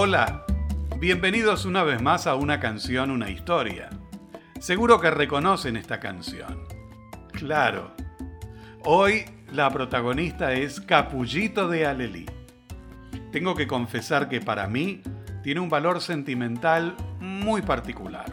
Hola, bienvenidos una vez más a una canción, una historia. Seguro que reconocen esta canción. Claro. Hoy la protagonista es Capullito de Alelí. Tengo que confesar que para mí tiene un valor sentimental muy particular.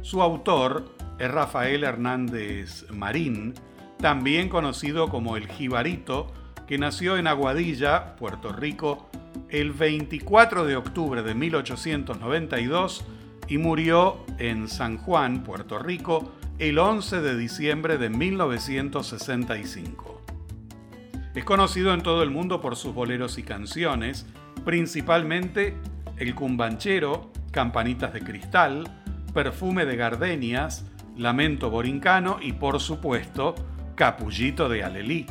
Su autor es Rafael Hernández Marín, también conocido como el Jibarito, que nació en Aguadilla, Puerto Rico, el 24 de octubre de 1892 y murió en San Juan, Puerto Rico, el 11 de diciembre de 1965. Es conocido en todo el mundo por sus boleros y canciones, principalmente El Cumbanchero, Campanitas de Cristal, Perfume de Gardenias, Lamento Borincano y por supuesto Capullito de Alelí.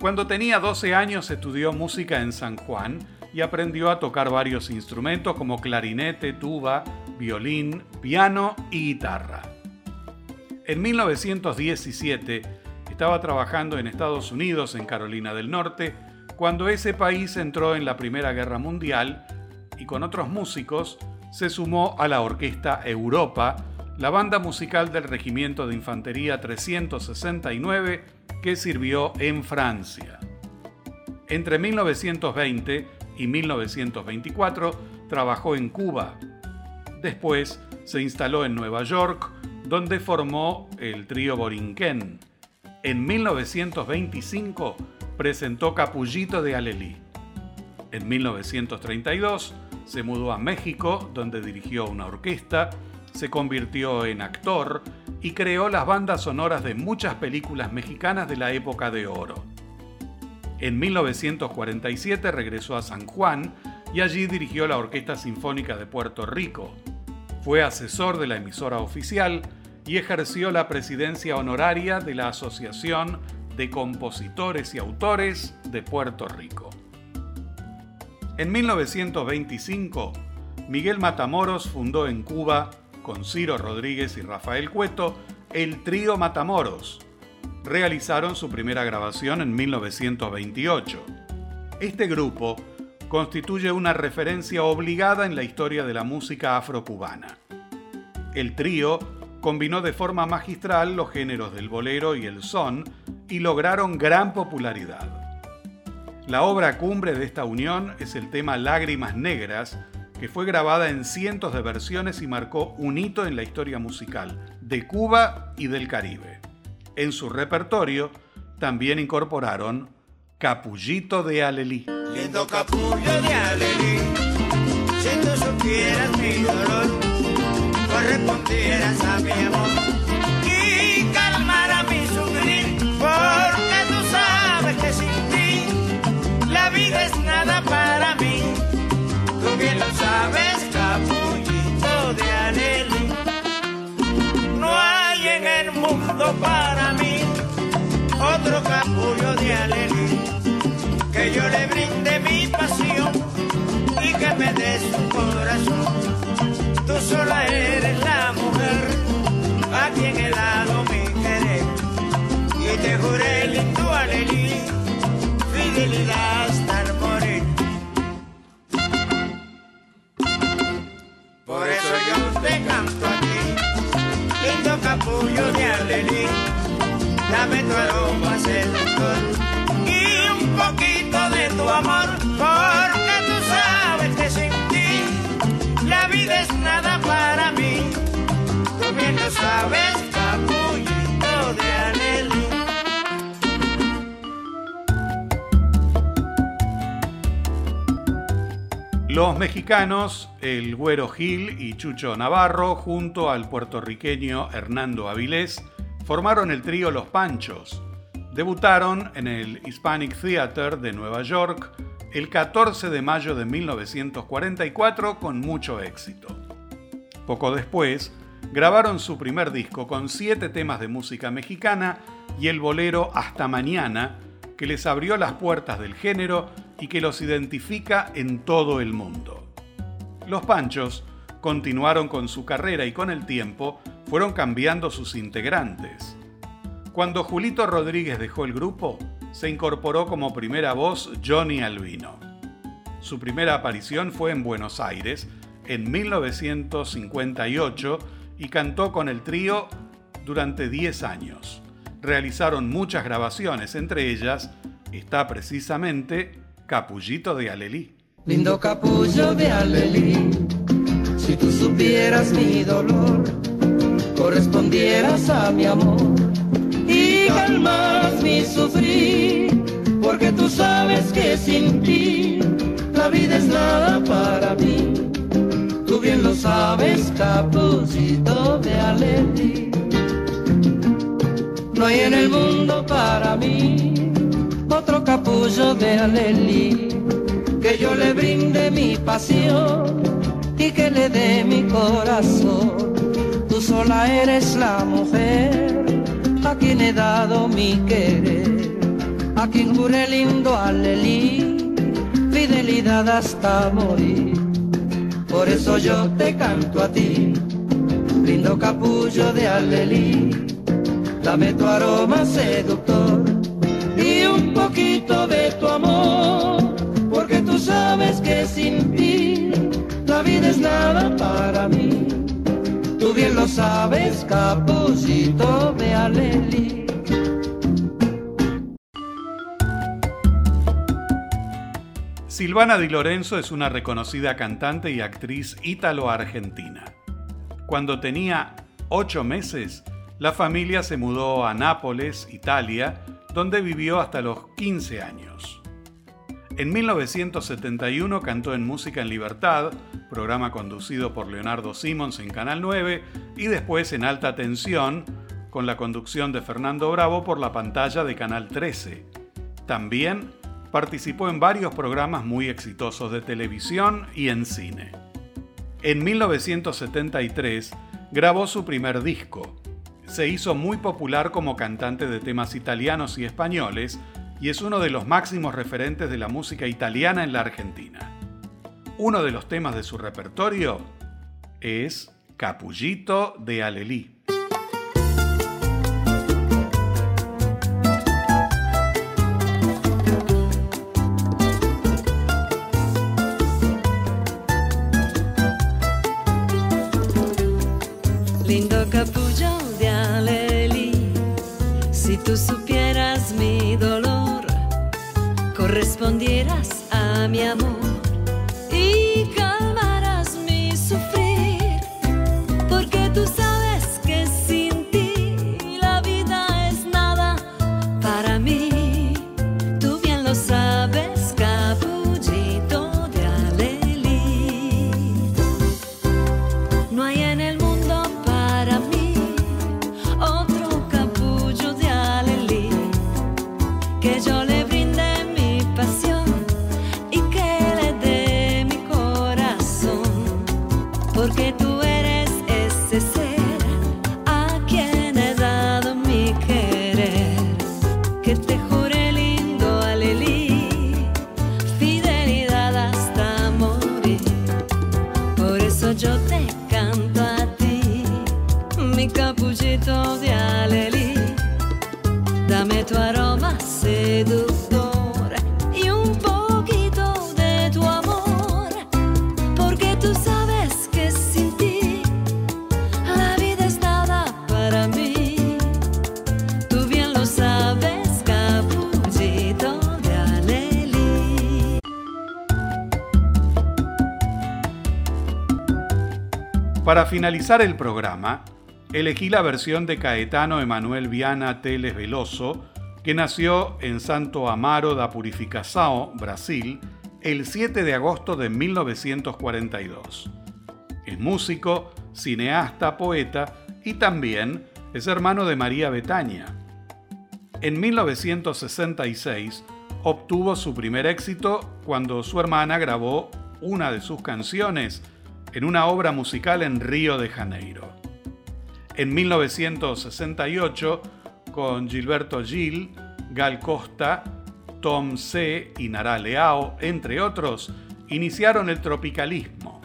Cuando tenía 12 años estudió música en San Juan y aprendió a tocar varios instrumentos como clarinete, tuba, violín, piano y guitarra. En 1917 estaba trabajando en Estados Unidos, en Carolina del Norte, cuando ese país entró en la Primera Guerra Mundial y con otros músicos se sumó a la Orquesta Europa, la banda musical del Regimiento de Infantería 369 que sirvió en Francia. Entre 1920 y 1924 trabajó en Cuba. Después se instaló en Nueva York, donde formó el trío Borinquen. En 1925 presentó Capullito de Alelí. En 1932 se mudó a México, donde dirigió una orquesta, se convirtió en actor y creó las bandas sonoras de muchas películas mexicanas de la época de oro. En 1947 regresó a San Juan y allí dirigió la Orquesta Sinfónica de Puerto Rico. Fue asesor de la emisora oficial y ejerció la presidencia honoraria de la Asociación de Compositores y Autores de Puerto Rico. En 1925, Miguel Matamoros fundó en Cuba con Ciro Rodríguez y Rafael Cueto, el trío Matamoros. Realizaron su primera grabación en 1928. Este grupo constituye una referencia obligada en la historia de la música afrocubana. El trío combinó de forma magistral los géneros del bolero y el son y lograron gran popularidad. La obra cumbre de esta unión es el tema Lágrimas Negras, que fue grabada en cientos de versiones y marcó un hito en la historia musical de Cuba y del Caribe. En su repertorio también incorporaron Capullito de Alelí. Lindo capullo de Alelí, mi dolor, correspondieras a mi amor bien lo sabes, capullito de Aneli. No hay en el mundo para mí otro capullo de Aneli que yo le brinde mi pasión y que me dé su corazón. Tú sola eres la mujer a quien he dado mi querer y te juré lindo Aneli fidelidad hasta el capullo de. Dame tu aroma seductor y un poquito de tu amor, porque tú sabes que sin ti la vida es nada para mí. Tú bien lo sabes, Los mexicanos, el Güero Gil y Chucho Navarro, junto al puertorriqueño Hernando Avilés, formaron el trío Los Panchos. Debutaron en el Hispanic Theater de Nueva York el 14 de mayo de 1944 con mucho éxito. Poco después, grabaron su primer disco con siete temas de música mexicana y el bolero Hasta Mañana, que les abrió las puertas del género y que los identifica en todo el mundo. Los Panchos continuaron con su carrera y con el tiempo fueron cambiando sus integrantes. Cuando Julito Rodríguez dejó el grupo, se incorporó como primera voz Johnny Albino. Su primera aparición fue en Buenos Aires en 1958 y cantó con el trío durante 10 años. Realizaron muchas grabaciones, entre ellas está precisamente Capullito de Alelí. Lindo capullo de Alelí, si tú supieras mi dolor, correspondieras a mi amor y calmas mi sufrir, porque tú sabes que sin ti la vida es nada para mí. Tú bien lo sabes, capullito de Alelí. No hay en el mundo para mí otro capullo de Alelí que yo le brinde mi pasión y que le dé mi corazón. Tú sola eres la mujer a quien he dado mi querer, a quien juré lindo alelí, fidelidad hasta morir. Por eso yo te canto a ti, lindo capullo de alelí, dame tu aroma seductor y un poquito de tu amor tú sabes que sin ti la vida es nada para mí. Tú bien lo sabes, capucito de Aleli. Silvana Di Lorenzo es una reconocida cantante y actriz ítalo-argentina. Cuando tenía ocho meses, la familia se mudó a Nápoles, Italia, donde vivió hasta los 15 años. En 1971 cantó en Música en Libertad, programa conducido por Leonardo Simons en Canal 9, y después en Alta Tensión, con la conducción de Fernando Bravo por la pantalla de Canal 13. También participó en varios programas muy exitosos de televisión y en cine. En 1973 grabó su primer disco. Se hizo muy popular como cantante de temas italianos y españoles, y es uno de los máximos referentes de la música italiana en la Argentina. Uno de los temas de su repertorio es Capullito de Alelí. Respondieras a mi amor. Para finalizar el programa, elegí la versión de Caetano Emanuel Viana Teles Veloso, que nació en Santo Amaro da Purificação, Brasil, el 7 de agosto de 1942. Es músico, cineasta, poeta y también es hermano de María Betania. En 1966 obtuvo su primer éxito cuando su hermana grabó una de sus canciones en una obra musical en Río de Janeiro. En 1968, con Gilberto Gil, Gal Costa, Tom C. y Nara Leao, entre otros, iniciaron el tropicalismo,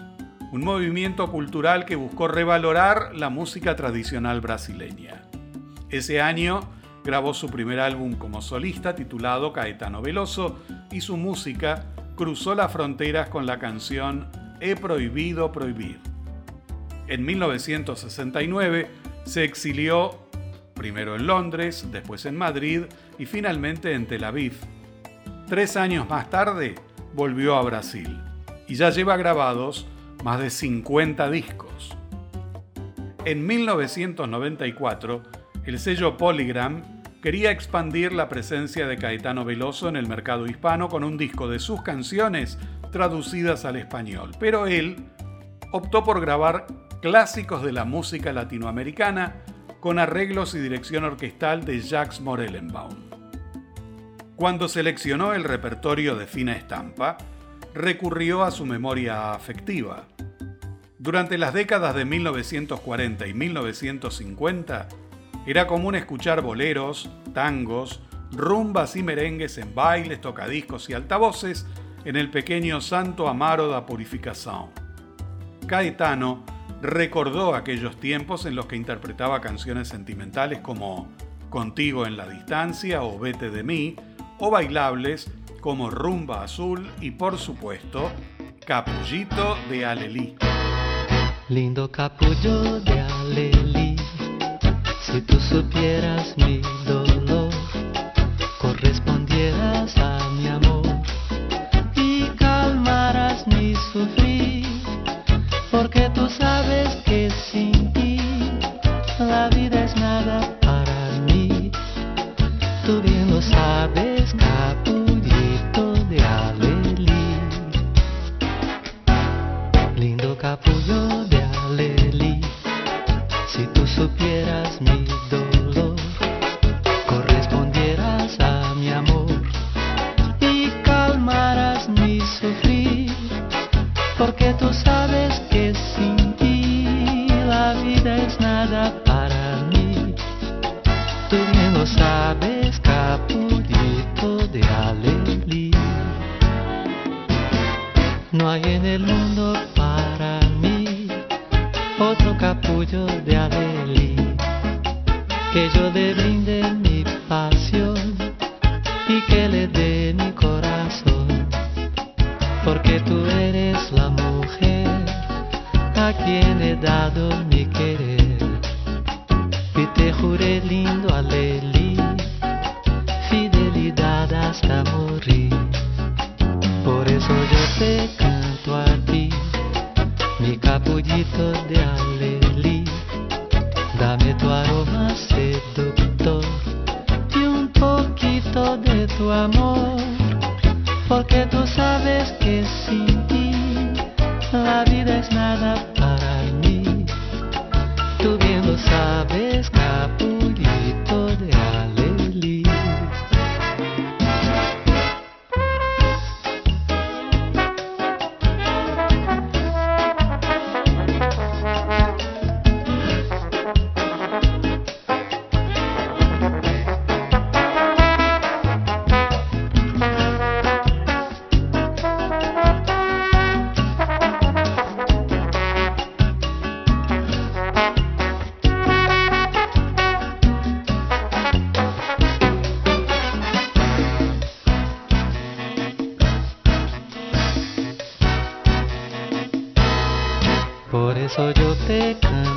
un movimiento cultural que buscó revalorar la música tradicional brasileña. Ese año grabó su primer álbum como solista titulado Caetano Veloso y su música cruzó las fronteras con la canción He prohibido prohibir. En 1969 se exilió primero en Londres, después en Madrid y finalmente en Tel Aviv. Tres años más tarde volvió a Brasil y ya lleva grabados más de 50 discos. En 1994, el sello Polygram quería expandir la presencia de Caetano Veloso en el mercado hispano con un disco de sus canciones traducidas al español, pero él optó por grabar clásicos de la música latinoamericana con arreglos y dirección orquestal de Jacques Morellenbaum. Cuando seleccionó el repertorio de fina estampa, recurrió a su memoria afectiva. Durante las décadas de 1940 y 1950, era común escuchar boleros, tangos, rumbas y merengues en bailes, tocadiscos y altavoces en el pequeño Santo Amaro da Purificación. Caetano recordó aquellos tiempos en los que interpretaba canciones sentimentales como Contigo en la distancia o Vete de mí, o bailables como Rumba Azul y por supuesto Capullito de Alelí. Lindo capullo de Alelí, si tú supieras mi dolor, hay en el mundo para mí otro capullo de Alelí que yo le brinde mi pasión y que le dé mi corazón. Porque tú eres la mujer a quien he dado mi querer. Y te juré lindo Alelí fidelidad hasta morir eso yo te canto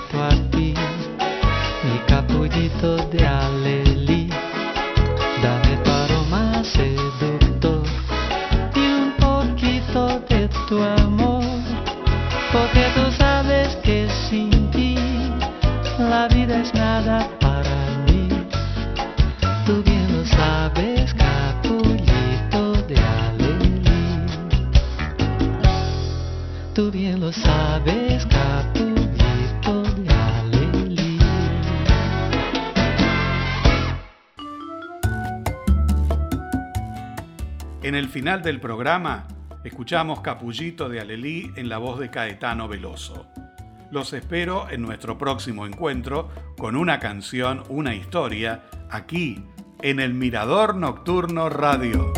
En el final del programa, escuchamos Capullito de Alelí en la voz de Caetano Veloso. Los espero en nuestro próximo encuentro con una canción, una historia, aquí en el Mirador Nocturno Radio.